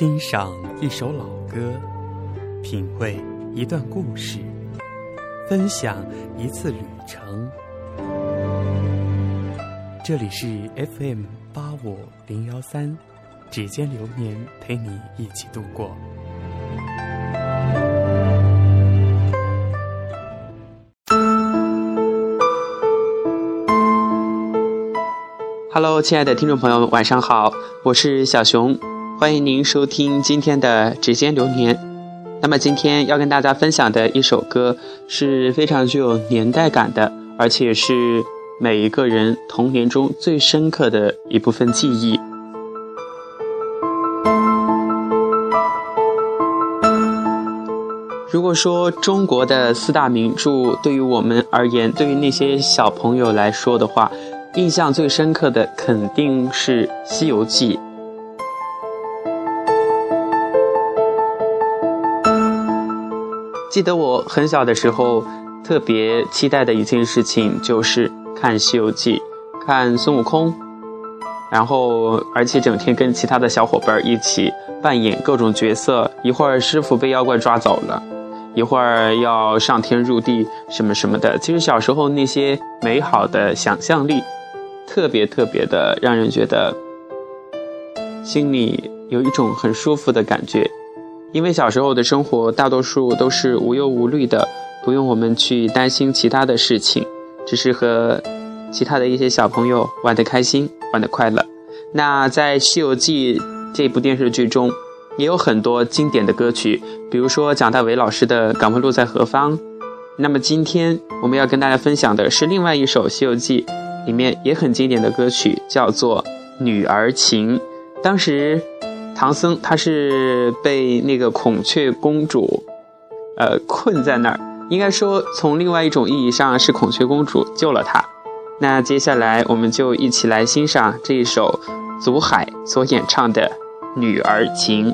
欣赏一首老歌，品味一段故事，分享一次旅程。这里是 FM 八五零幺三，指尖流年陪你一起度过。Hello，亲爱的听众朋友们，晚上好，我是小熊，欢迎您收听今天的指尖流年。那么今天要跟大家分享的一首歌是非常具有年代感的，而且是每一个人童年中最深刻的一部分记忆。如果说中国的四大名著对于我们而言，对于那些小朋友来说的话，印象最深刻的肯定是《西游记》。记得我很小的时候，特别期待的一件事情就是看《西游记》，看孙悟空，然后而且整天跟其他的小伙伴一起扮演各种角色，一会儿师傅被妖怪抓走了，一会儿要上天入地什么什么的。其实小时候那些美好的想象力。特别特别的让人觉得心里有一种很舒服的感觉，因为小时候的生活大多数都是无忧无虑的，不用我们去担心其他的事情，只是和其他的一些小朋友玩得开心，玩得快乐。那在《西游记》这部电视剧中，也有很多经典的歌曲，比如说蒋大为老师的《敢问路在何方》。那么今天我们要跟大家分享的是另外一首《西游记》。里面也很经典的歌曲叫做《女儿情》，当时唐僧他是被那个孔雀公主，呃困在那儿，应该说从另外一种意义上是孔雀公主救了他。那接下来我们就一起来欣赏这一首祖海所演唱的《女儿情》。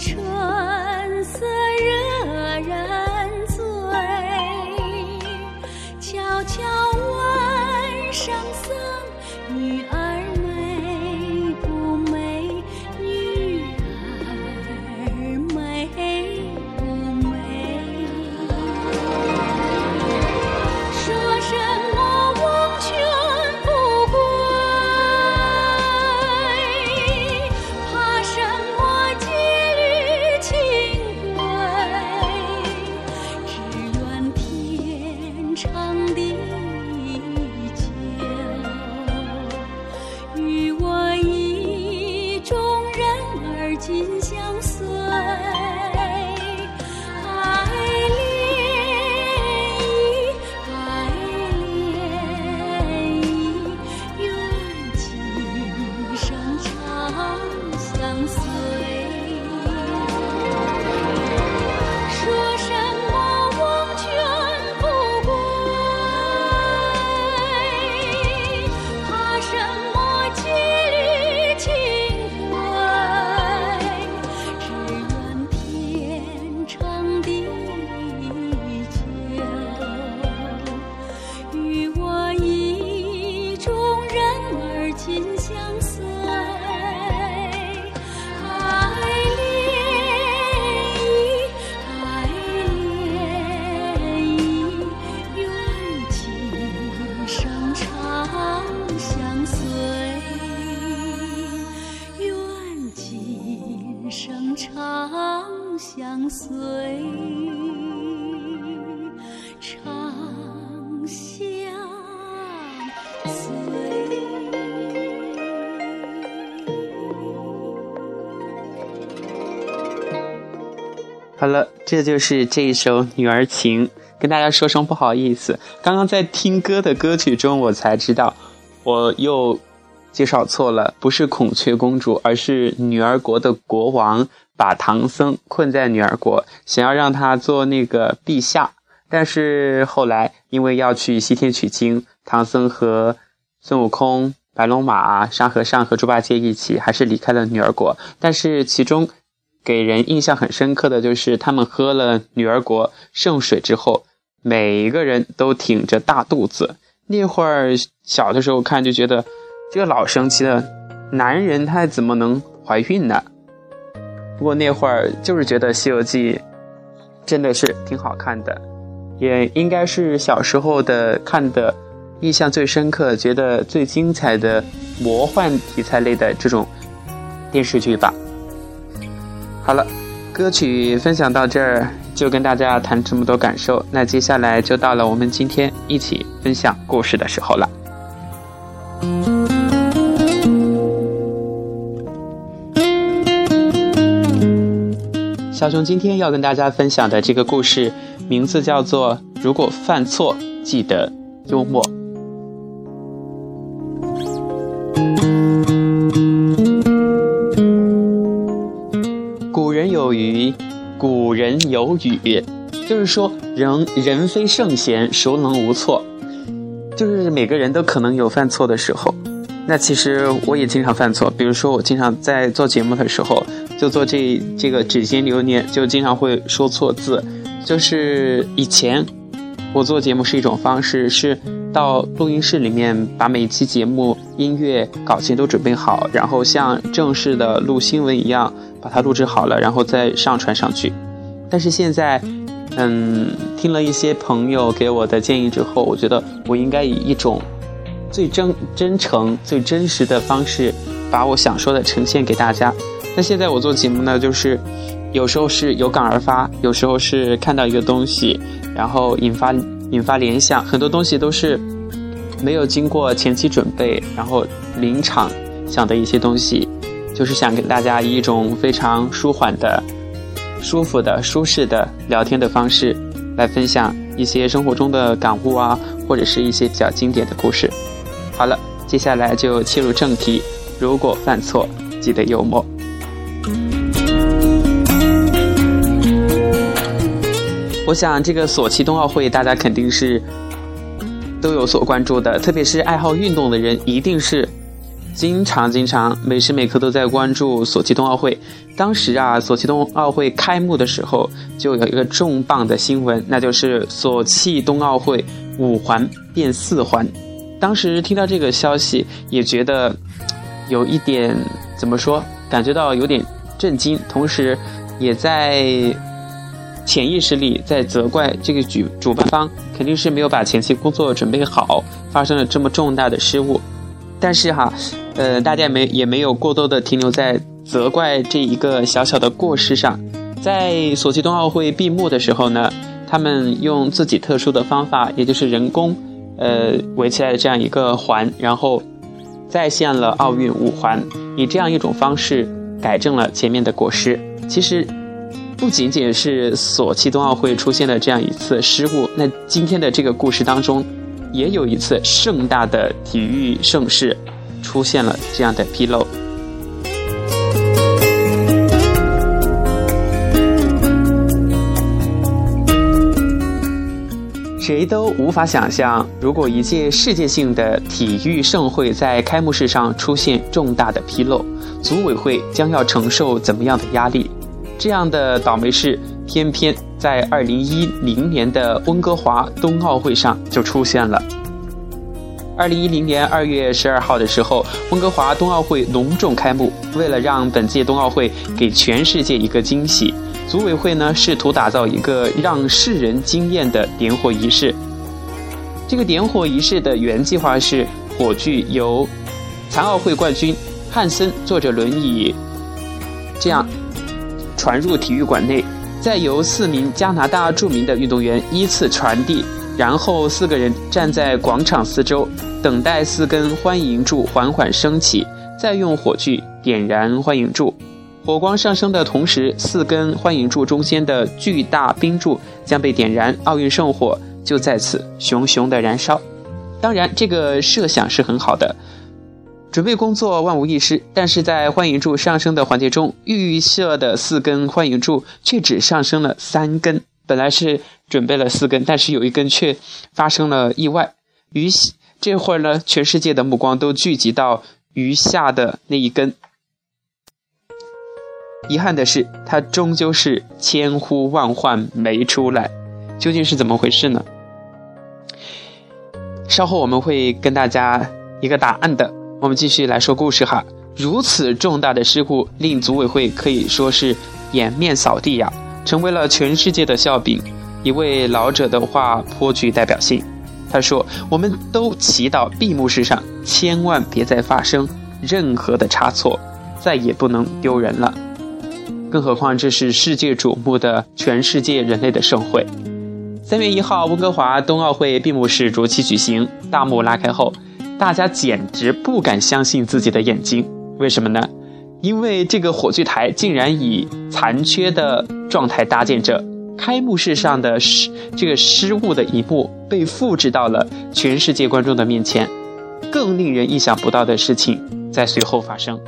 车。这就是这一首《女儿情》，跟大家说声不好意思。刚刚在听歌的歌曲中，我才知道我又介绍错了，不是孔雀公主，而是女儿国的国王把唐僧困在女儿国，想要让他做那个陛下。但是后来因为要去西天取经，唐僧和孙悟空、白龙马、沙和尚和猪八戒一起，还是离开了女儿国。但是其中。给人印象很深刻的就是，他们喝了女儿国圣水之后，每一个人都挺着大肚子。那会儿小的时候看就觉得，这个老生气了，男人他怎么能怀孕呢？不过那会儿就是觉得《西游记》真的是挺好看的，也应该是小时候的看的印象最深刻、觉得最精彩的魔幻题材类的这种电视剧吧。好了，歌曲分享到这儿，就跟大家谈这么多感受。那接下来就到了我们今天一起分享故事的时候了。小熊今天要跟大家分享的这个故事，名字叫做《如果犯错，记得幽默》。有语，古人有语，就是说人人非圣贤，孰能无错？就是每个人都可能有犯错的时候。那其实我也经常犯错，比如说我经常在做节目的时候，就做这这个指尖流年，就经常会说错字。就是以前我做节目是一种方式，是到录音室里面把每一期节目音乐稿件都准备好，然后像正式的录新闻一样。把它录制好了，然后再上传上去。但是现在，嗯，听了一些朋友给我的建议之后，我觉得我应该以一种最真、真诚、最真实的方式，把我想说的呈现给大家。那现在我做节目呢，就是有时候是有感而发，有时候是看到一个东西，然后引发引发联想，很多东西都是没有经过前期准备，然后临场想的一些东西。就是想给大家以一种非常舒缓的、舒服的、舒适的聊天的方式，来分享一些生活中的感悟啊，或者是一些比较经典的故事。好了，接下来就切入正题。如果犯错，记得幽默。我想这个索契冬奥会，大家肯定是都有所关注的，特别是爱好运动的人，一定是。经常经常每时每刻都在关注索契冬奥会。当时啊，索契冬奥会开幕的时候，就有一个重磅的新闻，那就是索契冬奥会五环变四环。当时听到这个消息，也觉得有一点怎么说，感觉到有点震惊，同时也在潜意识里在责怪这个举主办方肯定是没有把前期工作准备好，发生了这么重大的失误。但是哈，呃，大家没也没有过多的停留在责怪这一个小小的过失上。在索契冬奥会闭幕的时候呢，他们用自己特殊的方法，也就是人工，呃，围起来的这样一个环，然后再现了奥运五环，以这样一种方式改正了前面的过失。其实不仅仅是索契冬奥会出现了这样一次失误，那今天的这个故事当中。也有一次盛大的体育盛事出现了这样的纰漏。谁都无法想象如果一届世界性的体育盛会在开幕式上出现重大的纰漏组委会将要承受怎么样的压力？这样的倒霉事偏偏在2010年的温哥华冬奥会上就出现了。2010年2月12号的时候，温哥华冬奥会隆重开幕。为了让本届冬奥会给全世界一个惊喜。组委会呢试图打造一个让世人惊艳的点火仪式。这个点火仪式的原计划是，火炬由残奥会冠军汉森坐着轮椅这样传入体育馆内，再由四名加拿大著名的运动员依次传递，然后四个人站在广场四周，等待四根欢迎柱缓缓升起，再用火炬点燃欢迎柱。火光上升的同时，四根欢迎柱中间的巨大冰柱将被点燃，奥运圣火就在此熊熊的燃烧。当然，这个设想是很好的，准备工作万无一失。但是在欢迎柱上升的环节中，预设的四根欢迎柱却只上升了三根。本来是准备了四根，但是有一根却发生了意外。于这会儿呢，全世界的目光都聚集到余下的那一根。遗憾的是，它终究是千呼万唤没出来，究竟是怎么回事呢？稍后我们会跟大家一个答案的。我们继续来说故事哈。如此重大的失误，令组委会可以说是颜面扫地呀，成为了全世界的笑柄。一位老者的话颇具代表性，他说：“我们都祈祷闭幕式上千万别再发生任何的差错，再也不能丢人了。”更何况这是世界瞩目的全世界人类的盛会。三月一号，温哥华冬奥会闭幕式如期举行，大幕拉开后，大家简直不敢相信自己的眼睛。为什么呢？因为这个火炬台竟然以残缺的状态搭建着，开幕式上的失这个失误的一幕被复制到了全世界观众的面前。更令人意想不到的事情在随后发生。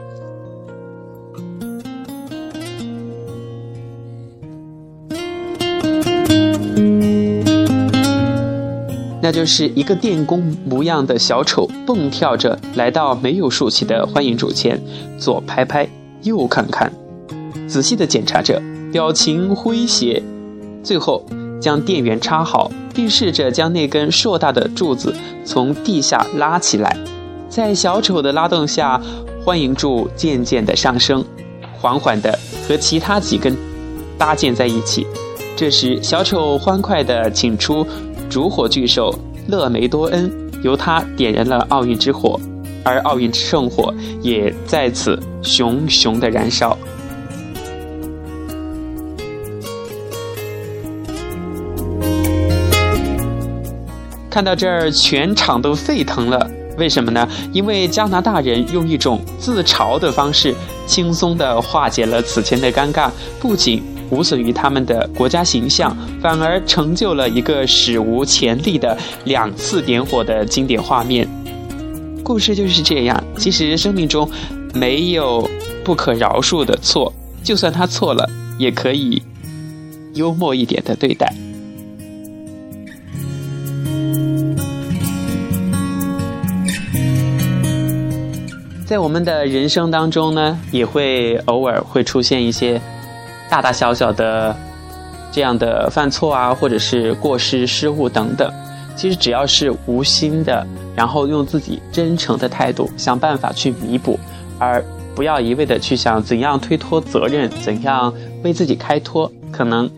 那就是一个电工模样的小丑蹦跳着来到没有竖起的欢迎柱前，左拍拍，右看看，仔细的检查着，表情诙谐，最后将电源插好，并试着将那根硕大的柱子从地下拉起来。在小丑的拉动下，欢迎柱渐渐的上升，缓缓的和其他几根搭建在一起。这时，小丑欢快地请出烛火炬手勒梅多恩，由他点燃了奥运之火，而奥运圣火也在此熊熊的燃烧。看到这儿，全场都沸腾了。为什么呢？因为加拿大人用一种自嘲的方式，轻松地化解了此前的尴尬，不仅。无损于他们的国家形象，反而成就了一个史无前例的两次点火的经典画面。故事就是这样。其实生命中没有不可饶恕的错，就算他错了，也可以幽默一点的对待。在我们的人生当中呢，也会偶尔会出现一些。大大小小的这样的犯错啊，或者是过失、失误等等，其实只要是无心的，然后用自己真诚的态度想办法去弥补，而不要一味的去想怎样推脱责任，怎样为自己开脱，可能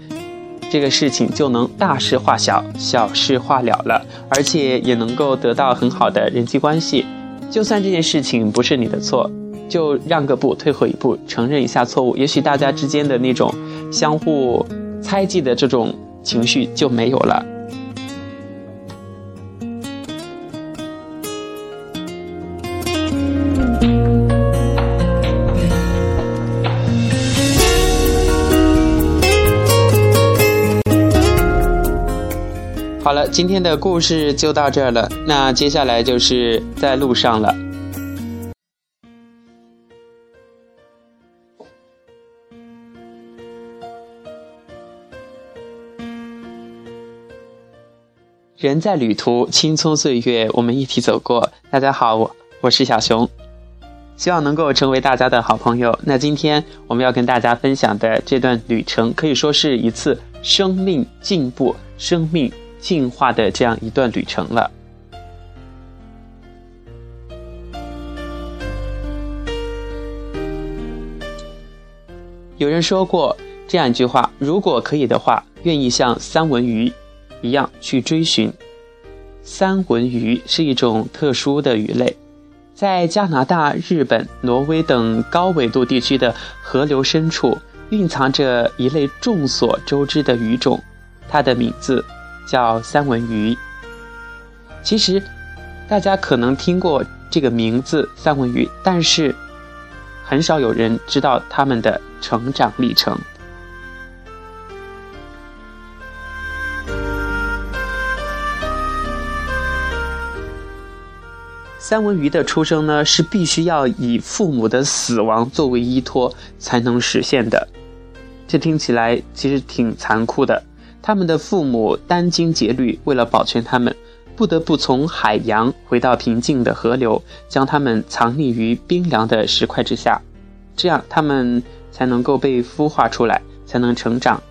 这个事情就能大事化小，小事化了了，而且也能够得到很好的人际关系。就算这件事情不是你的错。就让个步，退后一步，承认一下错误，也许大家之间的那种相互猜忌的这种情绪就没有了。好了，今天的故事就到这儿了，那接下来就是在路上了。人在旅途，青葱岁月，我们一起走过。大家好，我我是小熊，希望能够成为大家的好朋友。那今天我们要跟大家分享的这段旅程，可以说是一次生命进步、生命进化的这样一段旅程了。有人说过这样一句话：如果可以的话，愿意像三文鱼一样去追寻。三文鱼是一种特殊的鱼类，在加拿大、日本、挪威等高纬度地区的河流深处，蕴藏着一类众所周知的鱼种，它的名字叫三文鱼。其实，大家可能听过这个名字“三文鱼”，但是很少有人知道它们的成长历程。三文鱼的出生呢，是必须要以父母的死亡作为依托才能实现的。这听起来其实挺残酷的。他们的父母殚精竭虑，为了保全他们，不得不从海洋回到平静的河流，将他们藏匿于冰凉的石块之下，这样他们才能够被孵化出来，才能成长。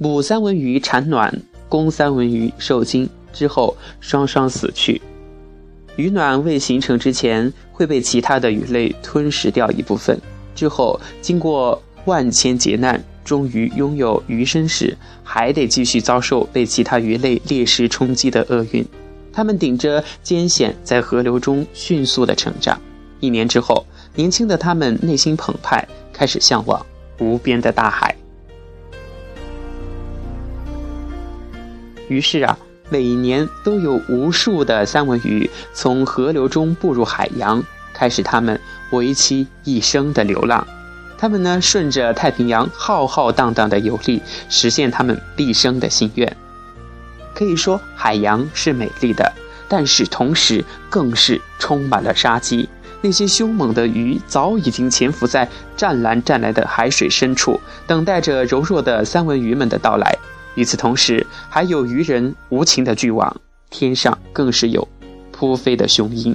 母三文鱼产卵，公三文鱼受精之后双双死去。鱼卵未形成之前会被其他的鱼类吞食掉一部分，之后经过万千劫难，终于拥有鱼身时，还得继续遭受被其他鱼类猎食冲击的厄运。它们顶着艰险，在河流中迅速的成长。一年之后，年轻的它们内心澎湃，开始向往无边的大海。于是啊，每年都有无数的三文鱼从河流中步入海洋，开始他们为期一生的流浪。他们呢，顺着太平洋浩浩荡荡的游历，实现他们毕生的心愿。可以说，海洋是美丽的，但是同时更是充满了杀机。那些凶猛的鱼早已经潜伏在湛蓝湛蓝的海水深处，等待着柔弱的三文鱼们的到来。与此同时，还有渔人无情的巨网，天上更是有扑飞的雄鹰。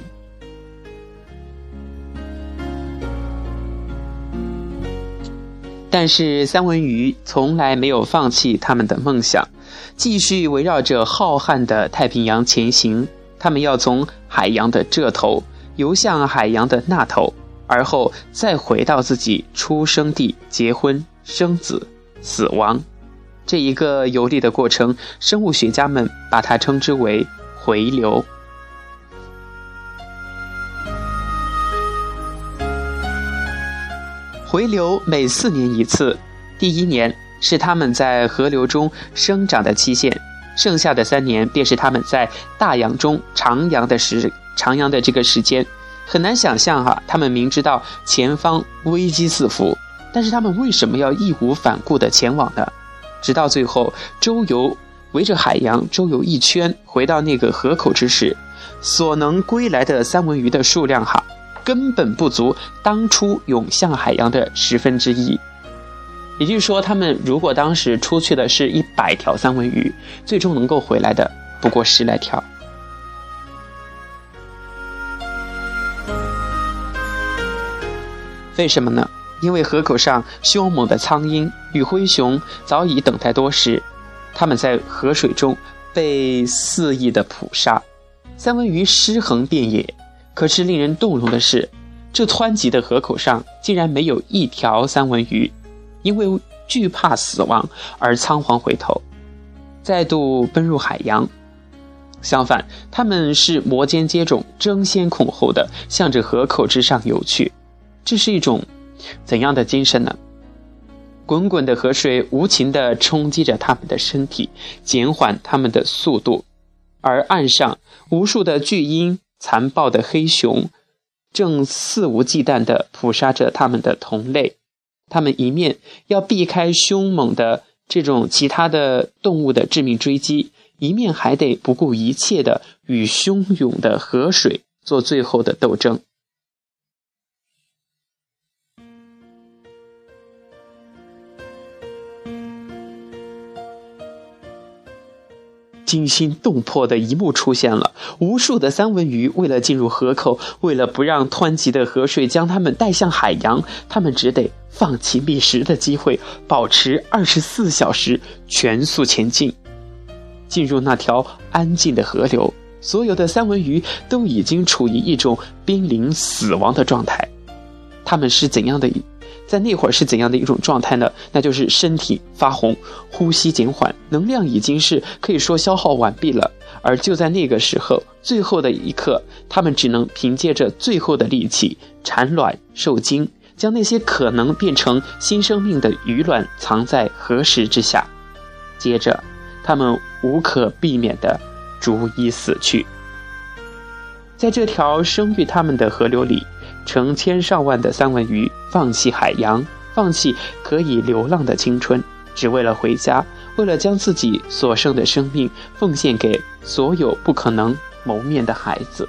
但是三文鱼从来没有放弃他们的梦想，继续围绕着浩瀚的太平洋前行。他们要从海洋的这头游向海洋的那头，而后再回到自己出生地，结婚、生子、死亡。这一个游历的过程，生物学家们把它称之为回流。回流每四年一次，第一年是它们在河流中生长的期限，剩下的三年便是它们在大洋中徜徉的时徜徉的这个时间。很难想象哈，他们明知道前方危机四伏，但是他们为什么要义无反顾地前往呢？直到最后周游，围着海洋周游一圈，回到那个河口之时，所能归来的三文鱼的数量哈，根本不足当初涌向海洋的十分之一。也就是说，他们如果当时出去的是一百条三文鱼，最终能够回来的不过十来条。为什么呢？因为河口上凶猛的苍鹰与灰熊早已等待多时，它们在河水中被肆意的捕杀，三文鱼尸横遍野。可是令人动容的是，这湍急的河口上竟然没有一条三文鱼，因为惧怕死亡而仓皇回头，再度奔入海洋。相反，他们是摩肩接踵、争先恐后的向着河口之上游去，这是一种。怎样的精神呢？滚滚的河水无情地冲击着他们的身体，减缓他们的速度。而岸上无数的巨鹰、残暴的黑熊，正肆无忌惮地捕杀着他们的同类。他们一面要避开凶猛的这种其他的动物的致命追击，一面还得不顾一切地与汹涌的河水做最后的斗争。惊心动魄的一幕出现了：无数的三文鱼为了进入河口，为了不让湍急的河水将它们带向海洋，它们只得放弃觅食的机会，保持二十四小时全速前进，进入那条安静的河流。所有的三文鱼都已经处于一种濒临死亡的状态，它们是怎样的？在那会儿是怎样的一种状态呢？那就是身体发红，呼吸减缓，能量已经是可以说消耗完毕了。而就在那个时候，最后的一刻，他们只能凭借着最后的力气产卵受精，将那些可能变成新生命的鱼卵藏在河石之下。接着，他们无可避免地逐一死去。在这条生育他们的河流里。成千上万的三文鱼放弃海洋，放弃可以流浪的青春，只为了回家，为了将自己所剩的生命奉献给所有不可能谋面的孩子。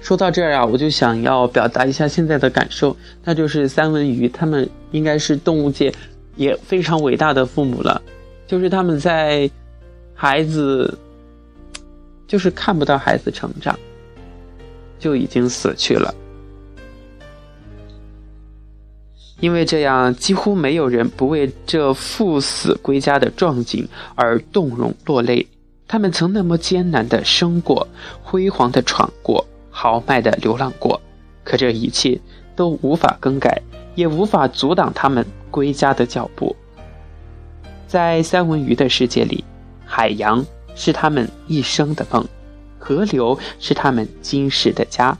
说到这儿啊，我就想要表达一下现在的感受，那就是三文鱼，他们应该是动物界也非常伟大的父母了，就是他们在。孩子就是看不到孩子成长，就已经死去了。因为这样，几乎没有人不为这赴死归家的壮景而动容落泪。他们曾那么艰难的生过，辉煌的闯过，豪迈的流浪过，可这一切都无法更改，也无法阻挡他们归家的脚步。在三文鱼的世界里。海洋是他们一生的梦，河流是他们今世的家，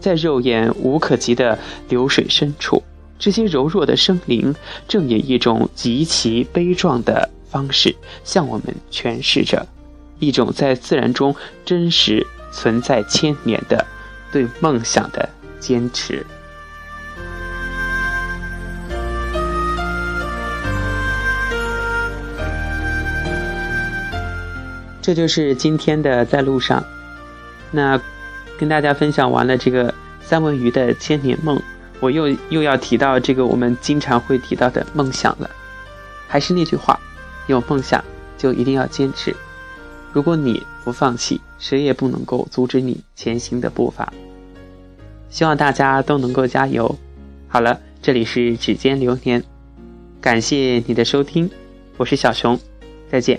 在肉眼无可及的流水深处，这些柔弱的生灵正以一种极其悲壮的方式向我们诠释着一种在自然中真实存在千年的对梦想的坚持。这就是今天的在路上，那跟大家分享完了这个三文鱼的千年梦，我又又要提到这个我们经常会提到的梦想了。还是那句话，有梦想就一定要坚持。如果你不放弃，谁也不能够阻止你前行的步伐。希望大家都能够加油。好了，这里是指尖流年，感谢你的收听，我是小熊，再见。